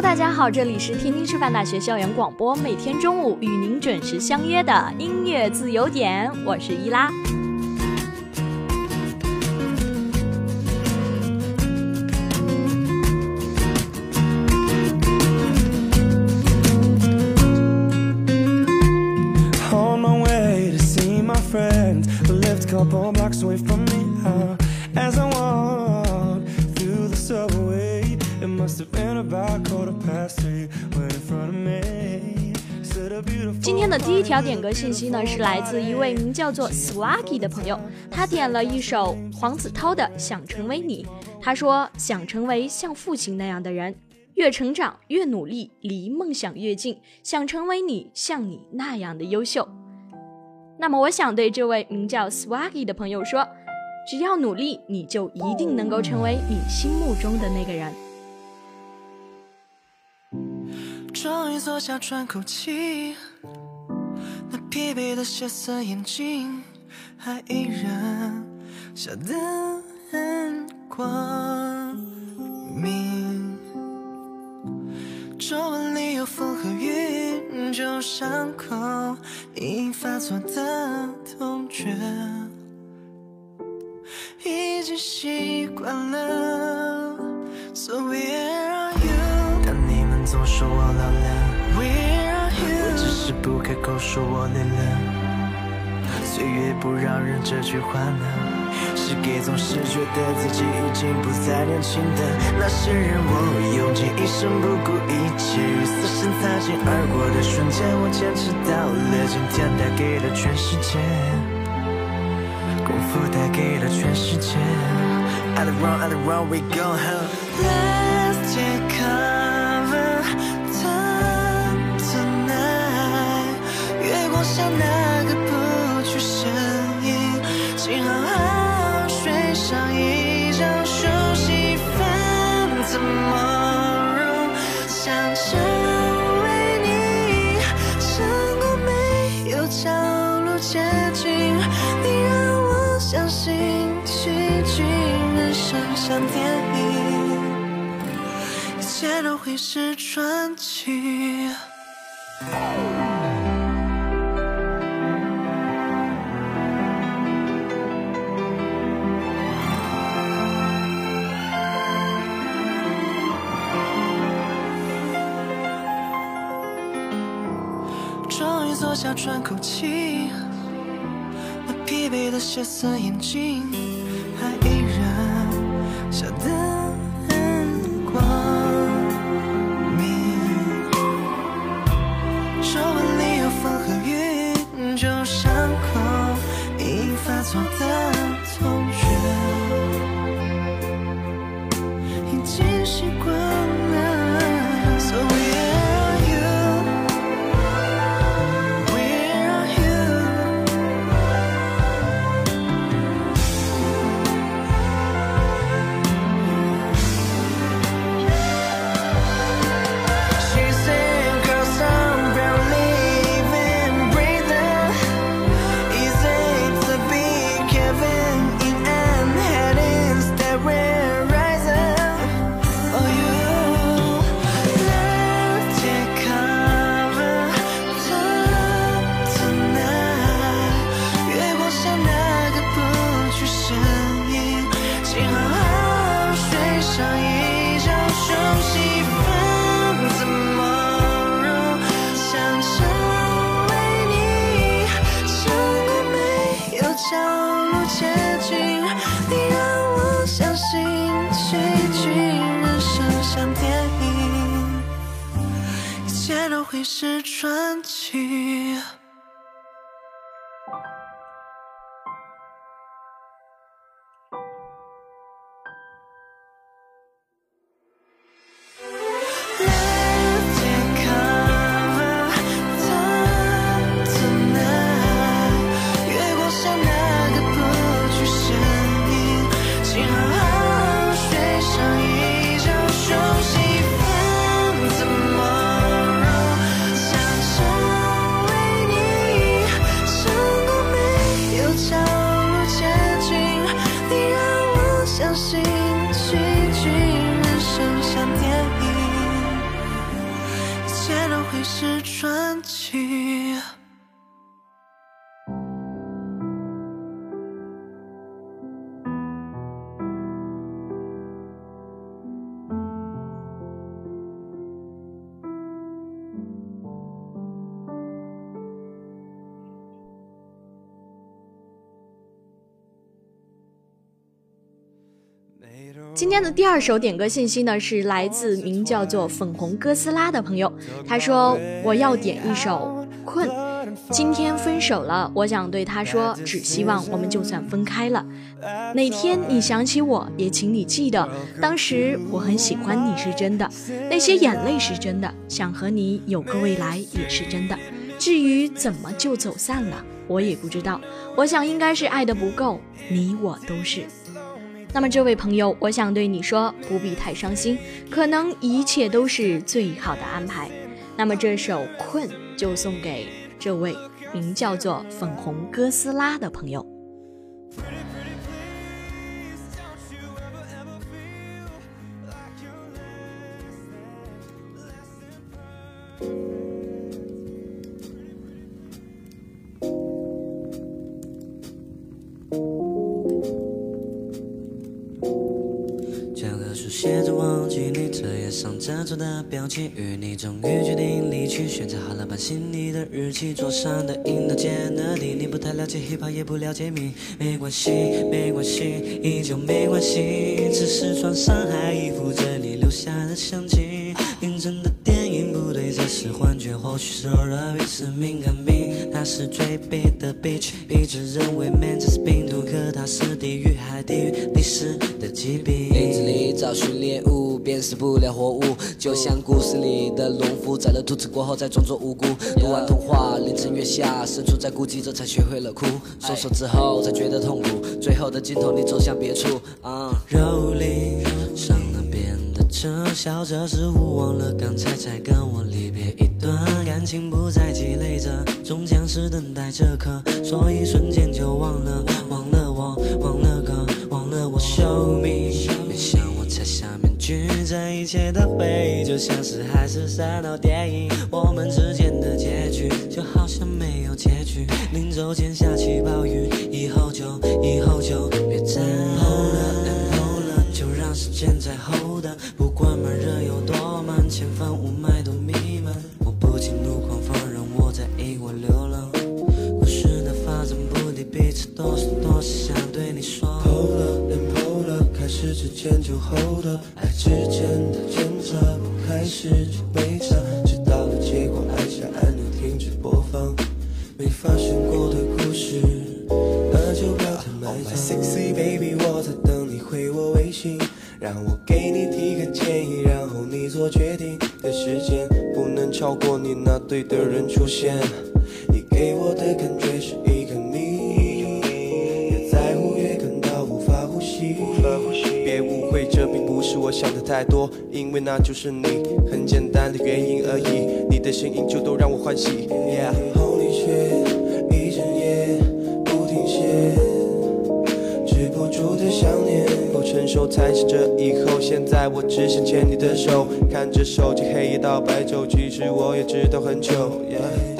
大家好，这里是天津师范大学校园广播，每天中午与您准时相约的音乐自由点，我是伊拉。点歌信息呢，是来自一位名叫做 Swaggy 的朋友，他点了一首黄子韬的《想成为你》。他说：“想成为像父亲那样的人，越成长越努力，离梦想越近。想成为你像你那样的优秀。”那么，我想对这位名叫 Swaggy 的朋友说：“只要努力，你就一定能够成为你心目中的那个人。”终于坐下，喘口气，那疲惫的血色眼睛还依然笑得很光明。皱纹里有风和雨，旧伤口已发作的痛觉，已经习惯了。So we're 不开口说我累了。岁月不饶人这句话呢？是给总是觉得自己已经不再年轻的那些人，我用尽一生不顾一切与死神擦肩而过的瞬间，我坚持到了今天，带给了全世界，功夫带给了全世界。I don't wrong, at the wrong, we go home. Let's take 像那个不去声音，请好好睡上一觉，休息分怎么容？想成为你，成功没有条路捷径，你让我相信奇迹，人生像电影，一切都会是传奇。下，喘口气，那疲惫的血色眼睛还依然。笑得今天的第二首点歌信息呢，是来自名叫做粉红哥斯拉的朋友。他说：“我要点一首《困》，今天分手了，我想对他说，只希望我们就算分开了，哪天你想起我，也请你记得，当时我很喜欢你是真的，那些眼泪是真的，想和你有个未来也是真的。至于怎么就走散了，我也不知道。我想应该是爱的不够，你我都是。”那么，这位朋友，我想对你说，不必太伤心，可能一切都是最好的安排。那么，这首《困》就送给这位名叫做粉红哥斯拉的朋友。写着忘记你这页上遮住的表情，与你终于决定离去，选择好了把心里的日记，桌上的饮料间的地，你不太了解 hiphop，也不了解你，没关系，没关系，依旧没关系，只是穿上还依附着你留下的香气。凌晨的电影不对，这是幻觉，或许是偶尔彼此敏感病。他是最悲的 bitch，一直认为 man 就是病毒，可他是地狱还地狱历史的疾病。林子里找寻猎物，辨识不了活物。就像故事里的农夫宰了兔子过后再装作无辜。读完童话，凌晨月下，深处在孤寂着才学会了哭。松手之后才觉得痛苦，最后的尽头你走向别处。啊，蹂躏上了边的车，笑着似乎忘了刚才才跟我感情不再积累着，终将是等待这刻，所以瞬间就忘了，忘了我，忘了歌，忘了我 Show me，没想我摘下面具。这一切的回忆，就像是海市蜃楼电影，我们之间的结局，就好像没有结局。临走前下起暴雨，以后就以后就别再 hold 了，hold 了，就让时间再 hold 的，不管慢热有多慢，前方之间就 hold 了，爱之间的挣扎不开始就回家，知道了结果，按下按钮停止播放，没发生过的故事，那就不要再埋葬。Sexy baby，我在等你回我微信，让我给你提个建议，然后你做决定的时间不能超过你那对的人出现，太多，因为那就是你，很简单的原因而已。你的声音就都让我欢喜。Yeah，后你却一整夜不停歇，止不住的想念，不成熟才是这以后。现在我只想牵你的手，看着手机黑夜到白昼，其实我也知道很久。Yeah，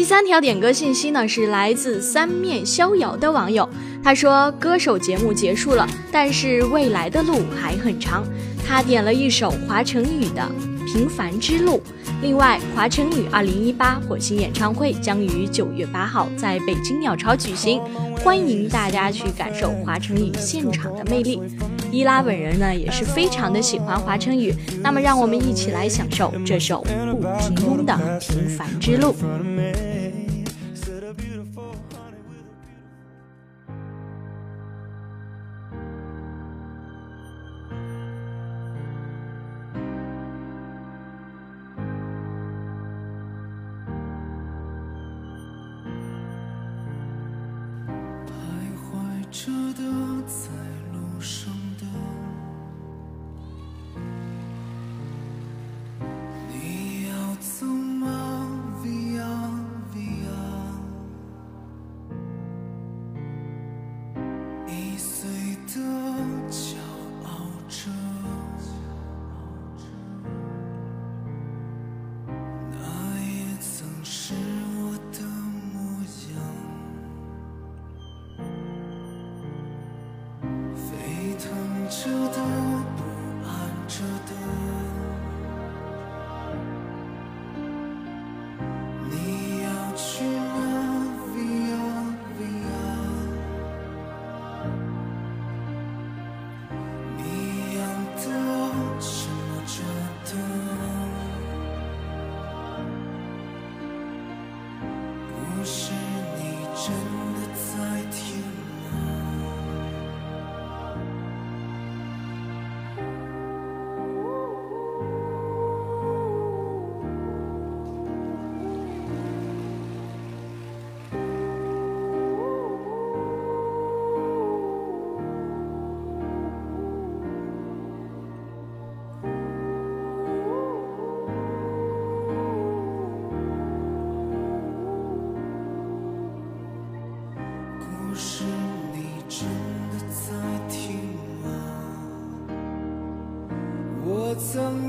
第三条点歌信息呢，是来自三面逍遥的网友。他说：“歌手节目结束了，但是未来的路还很长。”他点了一首华晨宇的《平凡之路》。另外，华晨宇二零一八火星演唱会将于九月八号在北京鸟巢举行，欢迎大家去感受华晨宇现场的魅力。伊拉本人呢也是非常的喜欢华晨宇，那么让我们一起来享受这首不平庸的《平凡之路》。舍得在。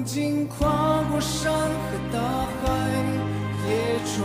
曾经跨过山和大海，也穿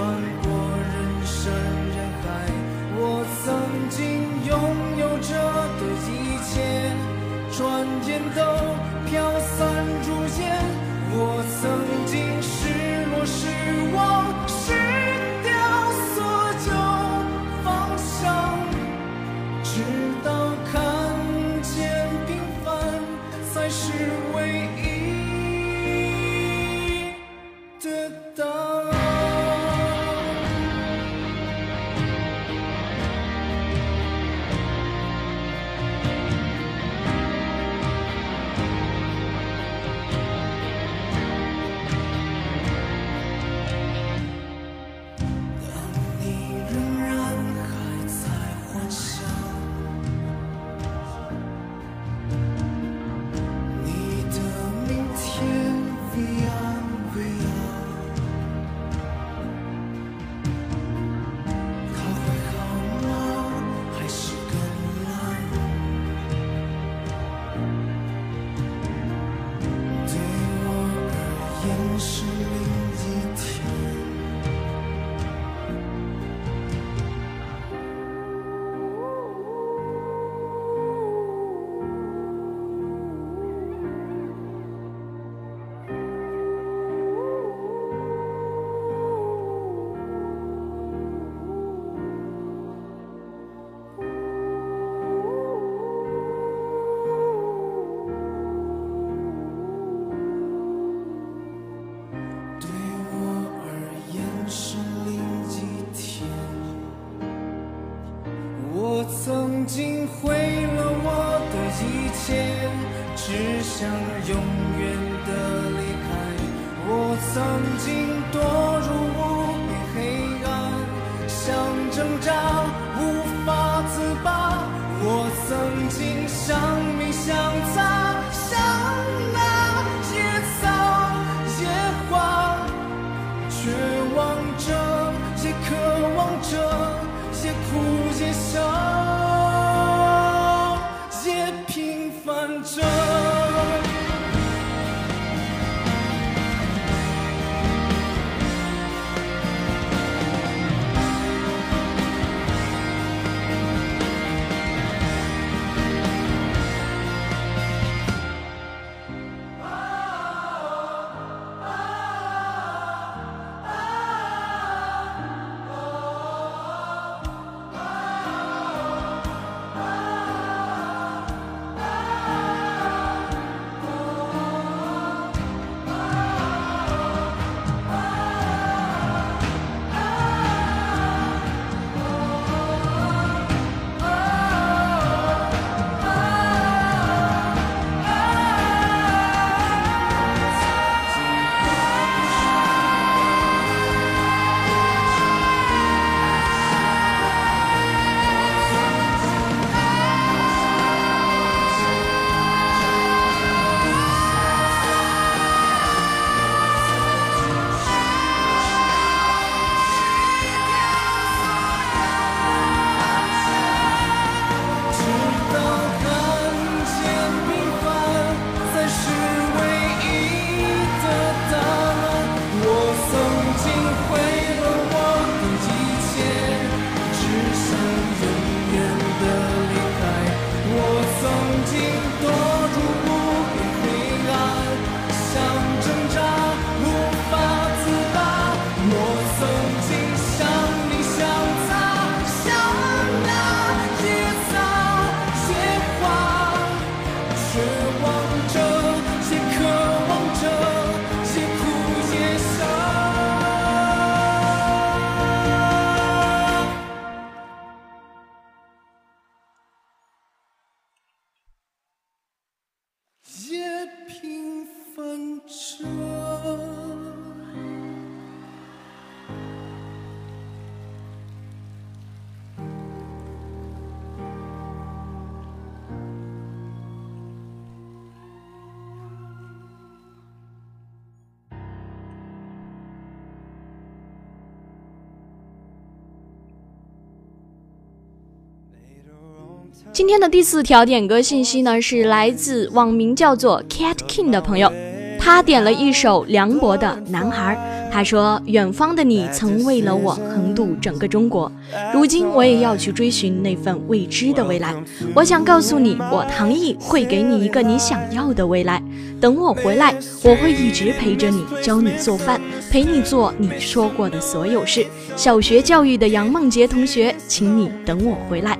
今天的第四条点歌信息呢，是来自网名叫做 Cat King 的朋友，他点了一首梁博的《男孩》。他说：“远方的你曾为了我横渡整个中国，如今我也要去追寻那份未知的未来。我想告诉你，我唐毅会给你一个你想要的未来。等我回来，我会一直陪着你，教你做饭，陪你做你说过的所有事。小学教育的杨梦洁同学，请你等我回来。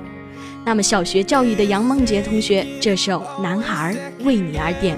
那么，小学教育的杨梦洁同学，这首《男孩》为你而点。”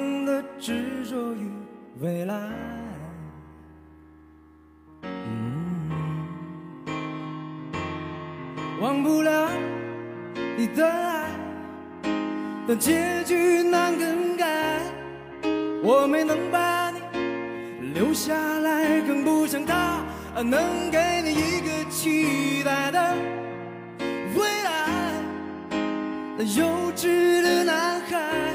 执着于未来，忘不了你的爱，但结局难更改。我没能把你留下来，更不像他能给你一个期待的未来。幼稚的男孩。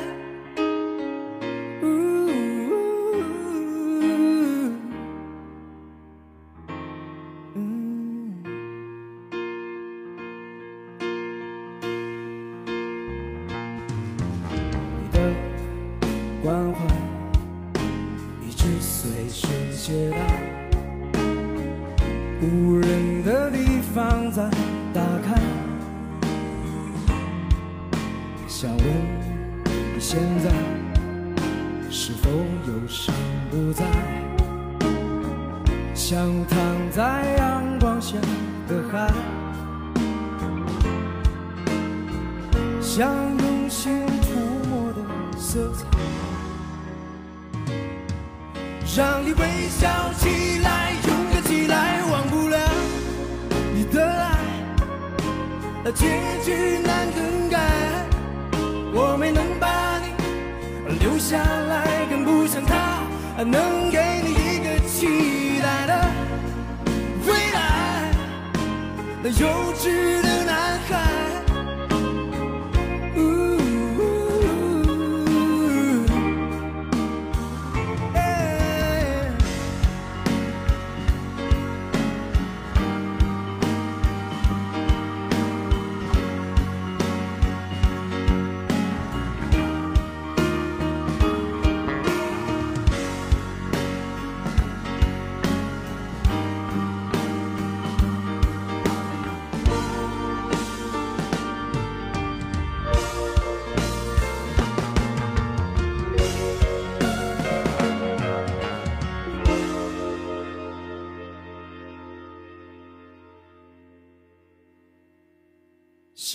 世界大无人的地方再打开，想问你现在是否忧伤不再，像躺在阳光下的海，像用心涂抹的色彩。让你微笑起来，勇敢起来，忘不了你的爱，那结局难更改。我没能把你留下来，更不像他能给你一个期待的未来，那幼稚的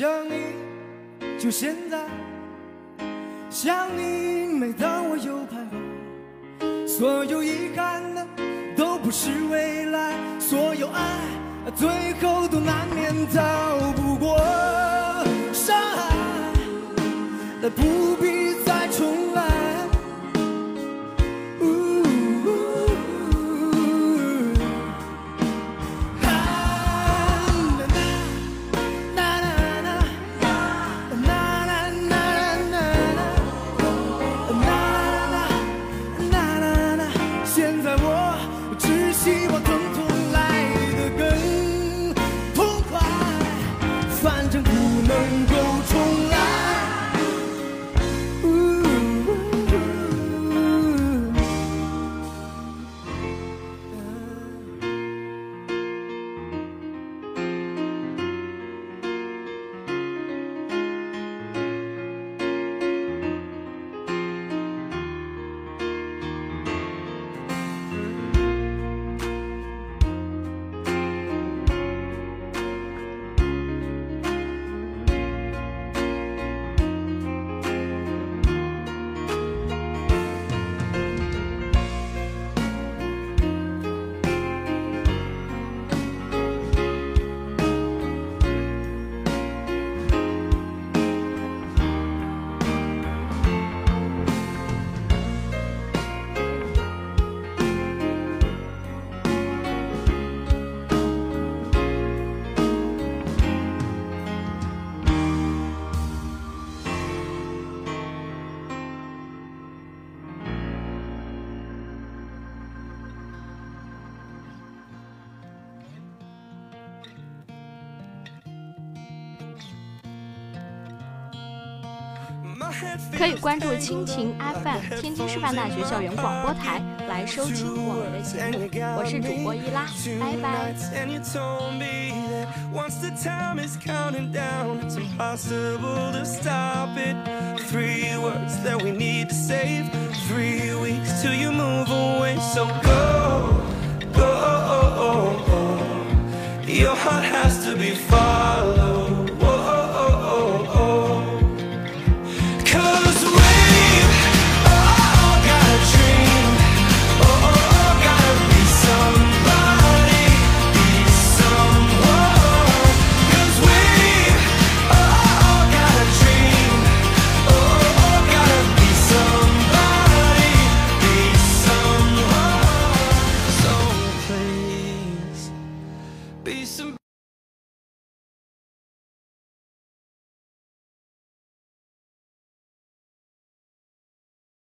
想你，就现在；想你，每当我又徘徊。所有遗憾的都不是未来，所有爱最后都难免逃不过伤害。那不必再重来。可以关注亲情 FM 天津师范大学校园广播台来收听我们的节目。我是主播伊拉，拜拜。